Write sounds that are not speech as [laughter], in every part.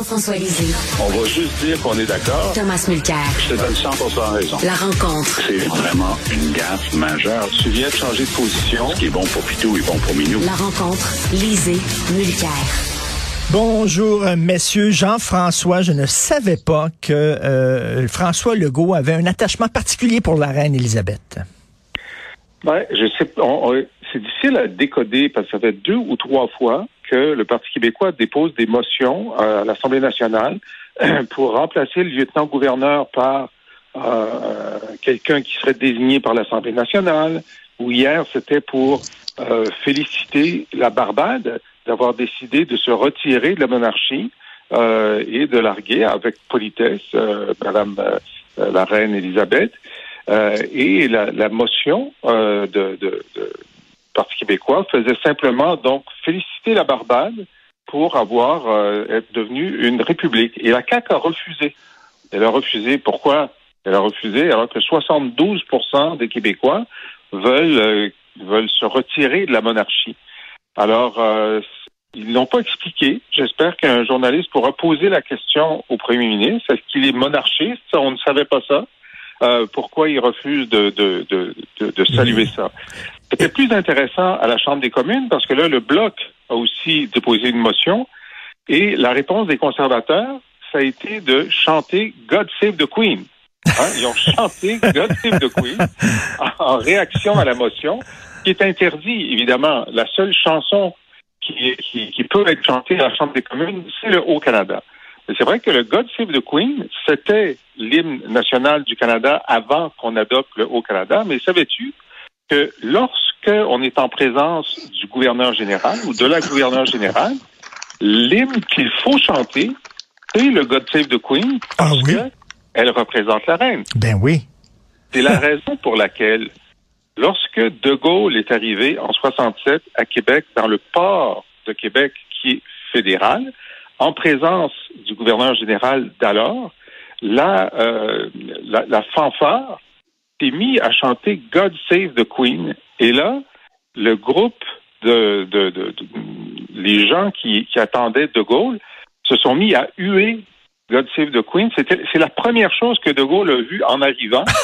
Jean-François Lisée. On va juste dire qu'on est d'accord. Thomas Mulcair. Je te donne 100 raison. La rencontre. C'est vraiment une gaffe majeure. Tu viens de changer de position. Ce qui est bon pour Pitou est bon pour Minou. La rencontre. Lisée. Mulcair. Bonjour, euh, messieurs. Jean-François, je ne savais pas que euh, François Legault avait un attachement particulier pour la reine Élisabeth. Ouais, je sais. on- on- c'est difficile à décoder parce que ça fait deux ou trois fois le Parti québécois dépose des motions euh, à l'Assemblée nationale [clears throat] pour remplacer le lieutenant-gouverneur par euh, quelqu'un qui serait désigné par l'Assemblée nationale. Ou hier, c'était pour euh, féliciter la Barbade d'avoir décidé de se retirer de la monarchie et de larguer avec politesse Madame la reine Élisabeth. Et la, motion de Parti québécois faisait simplement donc féliciter la Barbade pour avoir euh, être devenue une république. Et la CAQ a refusé. Elle a refusé. Pourquoi? Elle a refusé alors que 72% des Québécois veulent euh, veulent se retirer de la monarchie. Alors euh, ils l'ont pas expliqué. J'espère qu'un journaliste pourra poser la question au premier ministre. Est-ce qu'il est monarchiste? On ne savait pas ça. Euh, pourquoi il refuse de, de, de, de, de saluer ça? C'était plus intéressant à la Chambre des communes parce que là, le Bloc a aussi déposé une motion et la réponse des conservateurs, ça a été de chanter God Save the Queen. Hein, Ils ont chanté [laughs] God Save the Queen en réaction à la motion, qui est interdit, évidemment. La seule chanson qui, qui, qui peut être chantée à la Chambre des communes, c'est le Haut-Canada. C'est vrai que le God Save the Queen, c'était l'hymne national du Canada avant qu'on adopte le Haut-Canada. Mais savais-tu que lorsqu'on est en présence du gouverneur général ou de la gouverneure générale, l'hymne qu'il faut chanter, c'est le God Save the Queen parce Ah oui? que elle représente la reine. Ben oui. C'est la raison pour laquelle, lorsque De Gaulle est arrivé en 67 à Québec, dans le port de Québec qui est fédéral, en présence du gouverneur général d'alors, la, euh, la, la fanfare s'est mis à chanter God Save the Queen. Et là, le groupe de, de, de- de- les gens qui, qui attendaient De Gaulle se sont mis à huer God Save the Queen. C'est la première chose que De Gaulle a vue en arrivant. [laughs]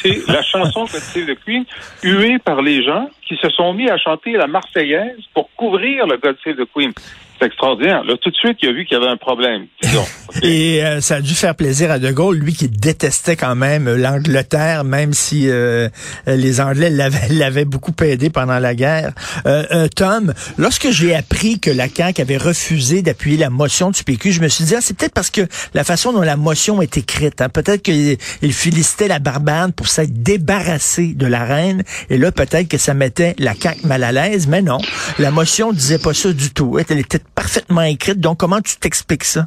c'est la chanson God Save the Queen, huée par les gens qui se sont mis à chanter la Marseillaise pour couvrir le God Save the Queen. C'est extraordinaire. Là, tout de suite, il a vu qu'il y avait un problème. Disons. [laughs] Et euh, ça a dû faire plaisir à De Gaulle, lui qui détestait quand même l'Angleterre, même si euh, les Anglais l'avaient, l'avaient beaucoup aidé pendant la guerre. Euh, euh, Tom, lorsque j'ai appris que la CAQ avait refusé d'appuyer la motion du PQ, je me suis dit, ah, c'est peut-être parce que la façon dont la motion est écrite, hein, peut-être qu'il il félicitait la Barbade pour s'être débarrassé de la reine, et là, peut-être que ça mettait la CAQ mal à l'aise, mais non, la motion disait pas ça du tout. Elle était parfaitement écrite, donc comment tu t'expliques ça?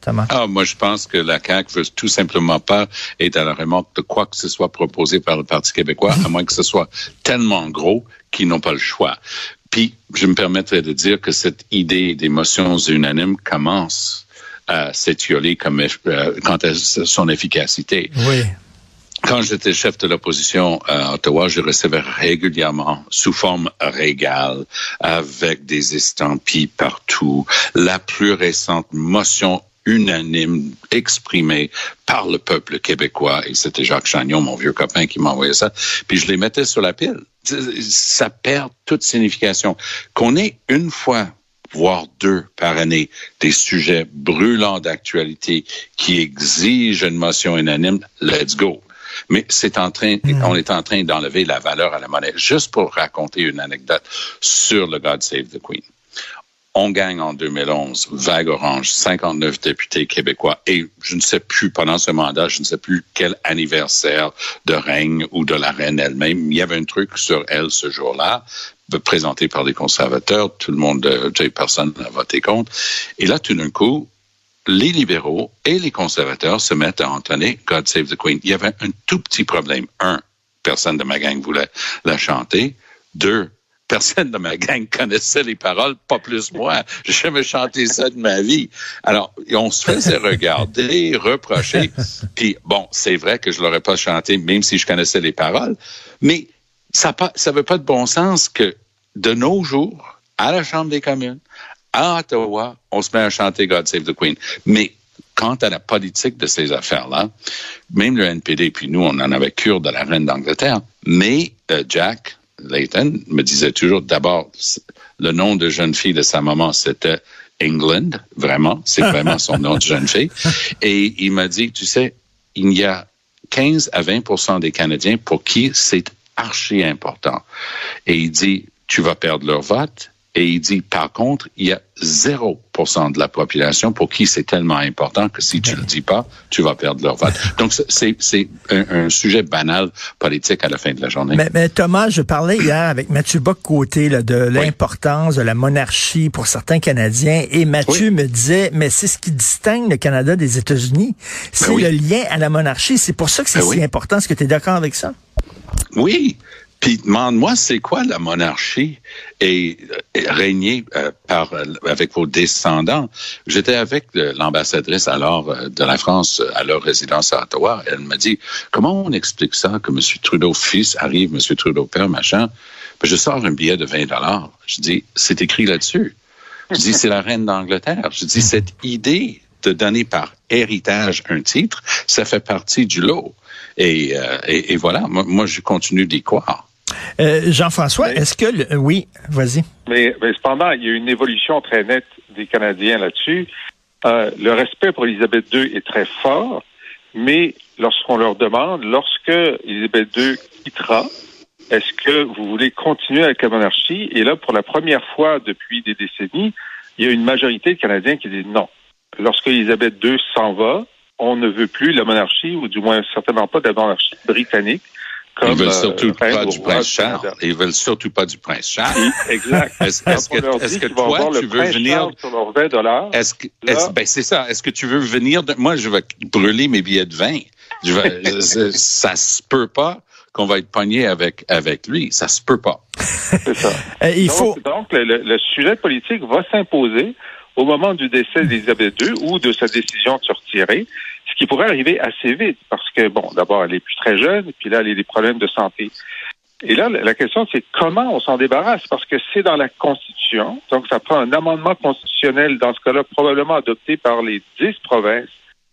Thomas? Ah, moi, je pense que la CAQ veut tout simplement pas être à la remorque de quoi que ce soit proposé par le Parti québécois, à moins que ce soit tellement gros qu'ils n'ont pas le choix. Puis, je me permettrais de dire que cette idée des motions unanimes commence à s'étioler comme, euh, quant à son efficacité. Oui. Quand j'étais chef de l'opposition à Ottawa, je recevais régulièrement, sous forme régale, avec des estampilles partout, la plus récente motion unanime, exprimé par le peuple québécois. Et c'était Jacques Chagnon, mon vieux copain, qui m'envoyait ça. Puis je les mettais sur la pile. Ça perd toute signification. Qu'on ait une fois voire deux par année, des sujets brûlants d'actualité qui exigent une motion unanime, let's go. Mais c'est en train, mm. on est en train d'enlever la valeur à la monnaie. Juste pour raconter une anecdote sur le God Save the Queen. On gagne en 2011, vague orange, 59 députés québécois. Et je ne sais plus, pendant ce mandat, je ne sais plus quel anniversaire de règne ou de la reine elle-même. Il y avait un truc sur elle ce jour-là, présenté par les conservateurs. Tout le monde, euh, personne n'a voté contre. Et là, tout d'un coup, les libéraux et les conservateurs se mettent à entonner God Save the Queen. Il y avait un tout petit problème. Un, personne de ma gang voulait la chanter. Deux, personne de ma gang [laughs] connaissait les paroles, pas plus moi. J'ai jamais chanté ça de ma vie. Alors, on se faisait regarder, reprocher. Puis, bon, c'est vrai que je l'aurais pas chanté, même si je connaissais les paroles. Mais ça ne veut pas de bon sens que de nos jours, à la Chambre des communes, à Ottawa, on se met à chanter God Save the Queen. Mais quant à la politique de ces affaires-là, même le NPD, puis nous, on en avait cure de la reine d'Angleterre, mais euh, Jack Layton me disait toujours, d'abord, le nom de jeune fille de sa maman, c'était England, vraiment, c'est vraiment son nom de jeune fille. [laughs] Et il m'a dit, tu sais, il y a 15 à 20% des Canadiens pour qui c'est archi important. Et il dit, tu vas perdre leur vote et il dit, par contre, il y a 0% de la population pour qui c'est tellement important que si tu le dis pas, tu vas perdre leur vote. [laughs] Donc, c'est un, sujet banal politique à la fin de la journée. Mais, Thomas, je parlais hier avec Mathieu Bock-Côté de l'importance de la monarchie pour certains Canadiens et Mathieu me disait, mais c'est ce qui distingue le Canada des États-Unis. C'est ben le lien à la monarchie. C'est pour ça que c'est ben si important. Est-ce que tu es d'accord avec ça? Oui, puis demande-moi, c'est quoi la monarchie? Et, régner euh, par avec vos descendants. J'étais avec l'ambassadrice alors euh, de la France à leur résidence à Ottawa. Elle m'a dit comment on explique ça que M. Trudeau fils arrive, M. Trudeau père machin? Ben, je sors un billet de 20 dollars. Je dis c'est écrit là-dessus. Je dis c'est la reine d'Angleterre. Je dis cette idée de donner par héritage un titre, ça fait partie du lot. Et, euh, et, voilà, moi, moi je continue d'y croire. Euh, Jean-François, est-ce que... Oui, vas-y. Mais, cependant, il y a une évolution très nette des Canadiens là-dessus. Euh, le respect pour Elisabeth II est très fort, mais lorsqu'on leur demande, lorsque Elisabeth II quittera, est-ce que vous voulez continuer avec la monarchie? Et là, pour la première fois depuis des décennies, il y a une majorité de Canadiens qui disent non. Lorsque Elisabeth II s'en va, on ne veut plus la monarchie, ou du moins certainement pas de la monarchie britannique. Ils veulent surtout pas du prince Charles. Ils veulent surtout pas du prince Charles. Exact. Est-ce que, est que toi, tu veux venir Est-ce que, ben c'est ça. Est-ce que tu veux venir de... Moi, je vais brûler mes billets de vin. Je vais, [laughs] ça se peut pas qu'on va être pogné avec avec lui. Ça se peut pas. C'est ça. [laughs] Euh, il donc, faut. Donc, le, le sujet politique va s'imposer au moment du décès d'Elisabeth II ou de sa décision de se retirer ce qui pourrait arriver assez vite parce que, bon, d'abord, elle est plus très jeune, puis là, elle a des problèmes de santé. Et là, la question, c'est comment on s'en débarrasse, parce que c'est dans la Constitution, donc ça prend un amendement constitutionnel, dans ce cas-là, probablement adopté par les dix provinces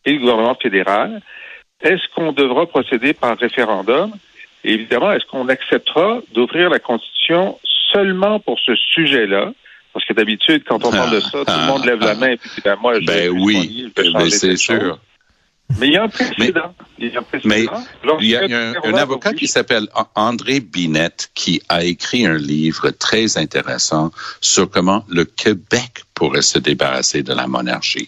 et le gouvernement fédéral. Est-ce qu'on devra procéder par référendum? Et évidemment, est-ce qu'on acceptera d'ouvrir la Constitution seulement pour ce sujet-là? Parce que d'habitude, quand on parle de ça, tout le monde lève la main et puis ben moi, je ben oui, ben, c'est sûr. Mais il y a un précédent. Mais, il y a un, précédent. il y a un, un avocat qui s'appelle André Binette qui a écrit un livre très intéressant sur comment le Québec pourrait se débarrasser de la monarchie.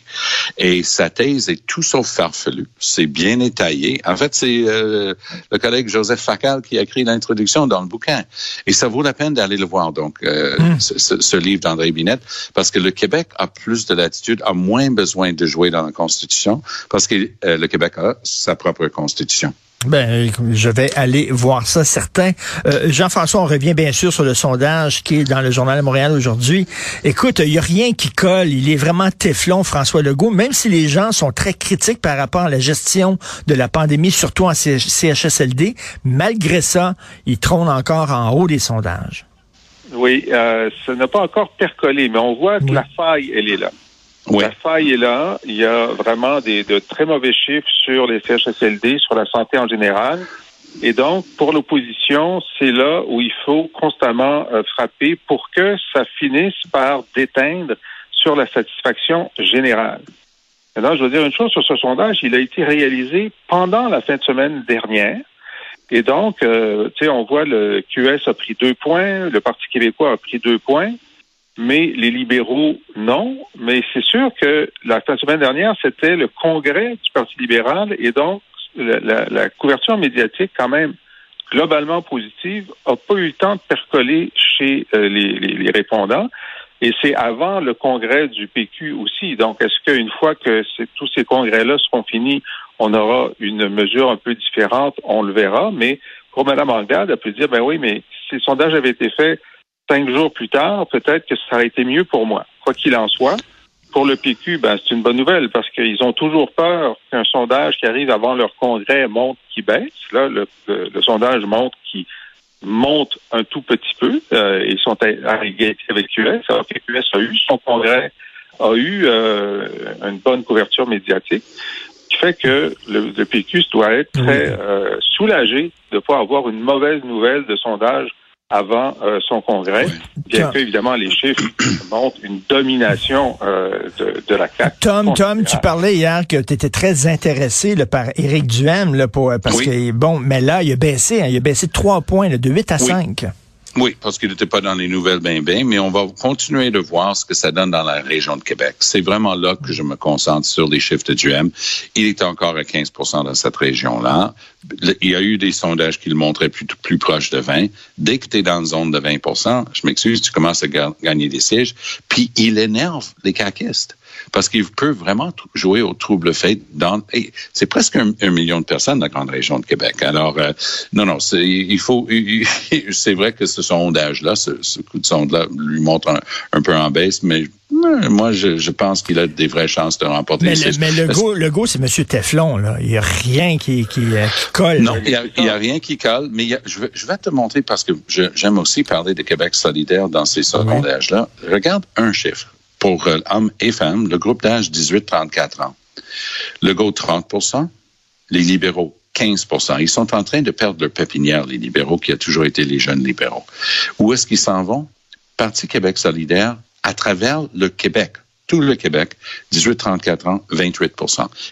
Et sa thèse est tout sauf farfelue. C'est bien étayé. En fait, c'est euh, le collègue Joseph Facal qui a écrit l'introduction dans le bouquin. Et ça vaut la peine d'aller le voir, donc, euh, hmm. ce, ce, livre d'André Binette, parce que le Québec a plus de latitude, a moins besoin de jouer dans la Constitution, parce que euh, le Québec a sa propre Constitution. Ben, je vais aller voir ça, certain. Euh, Jean-François, on revient bien sûr sur le sondage qui est dans le Journal de Montréal aujourd'hui. Écoute, il n'y a rien qui colle. Il est vraiment téflon, François Legault, même si les gens sont très critiques par rapport à la gestion de la pandémie, surtout en CHSLD. Malgré ça, il trône encore en haut des sondages. Oui, euh, ça n'a pas encore percolé, mais on voit que la faille, elle est là. La faille est là. Il y a vraiment des, de très mauvais chiffres sur les CHSLD, sur la santé en général. Et donc, pour l'opposition, c'est là où il faut constamment euh, frapper pour que ça finisse par déteindre sur la satisfaction générale. Maintenant, je veux dire une chose sur ce sondage, il a été réalisé pendant la fin de semaine dernière. Et donc, euh, tu sais, on voit le QS a pris deux points, le Parti québécois a pris deux points, mais les libéraux, non. Mais c'est sûr que la semaine dernière, c'était le congrès du Parti libéral et donc la, la- la couverture médiatique, quand même, globalement positive, n'a pas eu le temps de percoler chez euh, les, les- les répondants. Et c'est avant le congrès du PQ aussi. Donc, est-ce qu'une fois que tous ces congrès-là seront finis, on aura une mesure un peu différente? On le verra. Mais pour Mme Anglade, elle peut dire, ben oui, mais si le sondage avait été fait cinq jours plus tard, peut-être que ça aurait été mieux pour moi. Quoi qu'il en soit, pour le PQ, ben, c'est une bonne nouvelle parce qu'ils ont toujours peur qu'un sondage qui arrive avant leur congrès montre qu'il baisse. Là, le, le- le sondage montre qu'il monte un tout petit peu. Euh, ils sont égalité avec QS. Alors QS a eu son congrès, a eu euh, une bonne couverture médiatique, ce qui fait que le, le PQ doit être très euh, soulagé de ne pas avoir une mauvaise nouvelle de sondage avant euh, son congrès, bien que, évidemment, les chiffres [coughs] montrent une domination euh, de, de la CAQ. Tom, Tom, tu parlais hier que tu étais très intéressé là, par Éric Duhem, là, pour, parce Oui. que, bon, mais là, il a baissé, hein, il a baissé de trois points, là, de 8 à Oui. 5. Oui, parce qu'il n'était pas dans les nouvelles ben ben, mais on va continuer de voir ce que ça donne dans la région de Québec. C'est vraiment là que je me concentre sur les chiffres de Duhem. Il est encore à 15% dans cette région-là. Il y a eu des sondages qui le montraient plus, plus proche de 20. Dès que tu es dans une zone de 20% je m'excuse, tu commences à ga- gagner des sièges. Puis il énerve les caquistes parce qu'il peut vraiment jouer au trouble fait dans c'est presque un, un million de personnes dans la grande région de Québec. Alors euh, non non, il faut [laughs] c'est vrai que ce sondage là ce, ce coup de sonde là lui montre un, un peu en baisse mais moi je, je pense qu'il a des vraies chances de remporter Mais, le, mais le, Parce- go, le go, c'est M. Teflon, là. Il n'y a rien qui, qui, euh, qui colle. Non, il n'y a, rien qui colle, mais il y a- je, vais, je vais te montrer parce que j'aime aussi parler de Québec solidaire dans ces sondages-là. Regarde un chiffre. Pour euh, hommes et femmes, le groupe d'âge 18-34 ans. Le GO, 30% les libéraux, 15% Ils sont en train de perdre leur pépinière, les libéraux, qui a toujours été les jeunes libéraux. Où est-ce qu'ils s'en vont? Parti Québec solidaire à travers le Québec. Tout le Québec, 18-34 ans, 28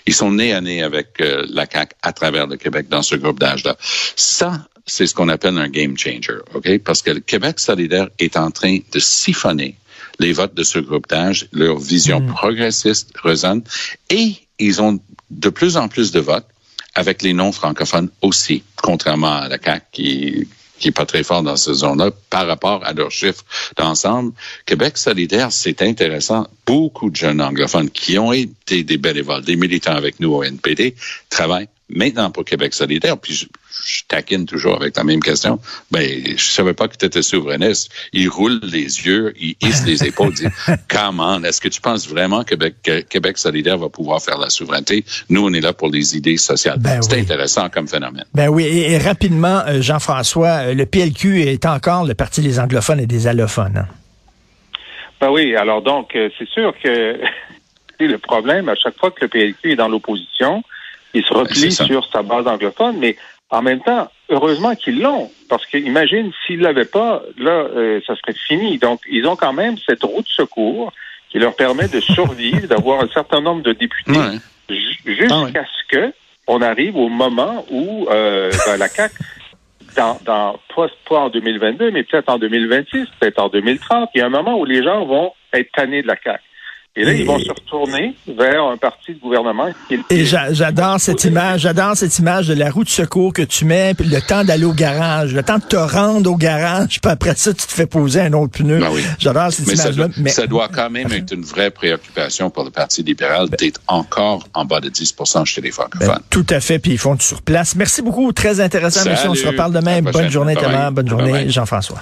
Ils sont nés à nez avec euh, la CAQ à travers le Québec dans ce groupe d'âge-là. Ça, c'est ce qu'on appelle un game changer, OK? Parce que le Québec solidaire est en train de siphonner les votes de ce groupe d'âge, leur vision progressiste résonne, et ils ont de plus en plus de votes avec les non-francophones aussi, contrairement à la CAQ qui qui est pas très fort dans cette zone-là par rapport à leurs chiffres d'ensemble. Québec solidaire, c'est intéressant. Beaucoup de jeunes anglophones qui ont été des bénévoles, des militants avec nous au NPD, travaillent maintenant pour Québec solidaire. Puis je, je taquine toujours avec la même question. Ben, je savais pas que tu étais souverainiste. Il roule les yeux, il hisse les épaules, dit [laughs] Comment est-ce que tu penses vraiment que Québec, que Québec solidaire va pouvoir faire la souveraineté? Nous, on est là pour les idées sociales. Ben c'est oui. intéressant comme phénomène. Ben oui, et, et rapidement, euh, Jean-François, euh, le PLQ est encore le parti des anglophones et des allophones. hein. Ben oui, alors donc, euh, c'est sûr que c'est [laughs] le problème, à chaque fois que le PLQ est dans l'opposition, il se replie sur sa base anglophone, mais en même temps, heureusement qu'ils l'ont, parce que imagine s'ils ne l'avaient pas, là, euh, ça serait fini. Donc, ils ont quand même cette route de secours qui leur permet de survivre, [laughs] d'avoir un certain nombre de députés Ouais. jusqu'à Ah ouais. ce que on arrive au moment où euh, ben, la CAQ, dans, dans pas, pas en 2022, mais peut-être en 2026, peut-être en 2030, il y a un moment où les gens vont être tannés de la CAQ. Et là, Et- ils vont se retourner vers un parti de gouvernement qui est Et j'a- j'adore cette image, j'adore cette image de la roue de secours que tu mets, puis le temps d'aller au garage, le temps de te rendre au garage, puis après ça, tu te fais poser un autre pneu. Ben oui. J'adore cette Mais ça, image-là. doit, ça doit quand même être une vraie préoccupation pour le Parti libéral d'être encore en bas de 10% chez les Ben, francophones. tout à fait, puis ils font du sur place. Merci beaucoup, très intéressant, monsieur. On se reparle demain. Bonne journée. Thomas. Bonne journée. Jean-François.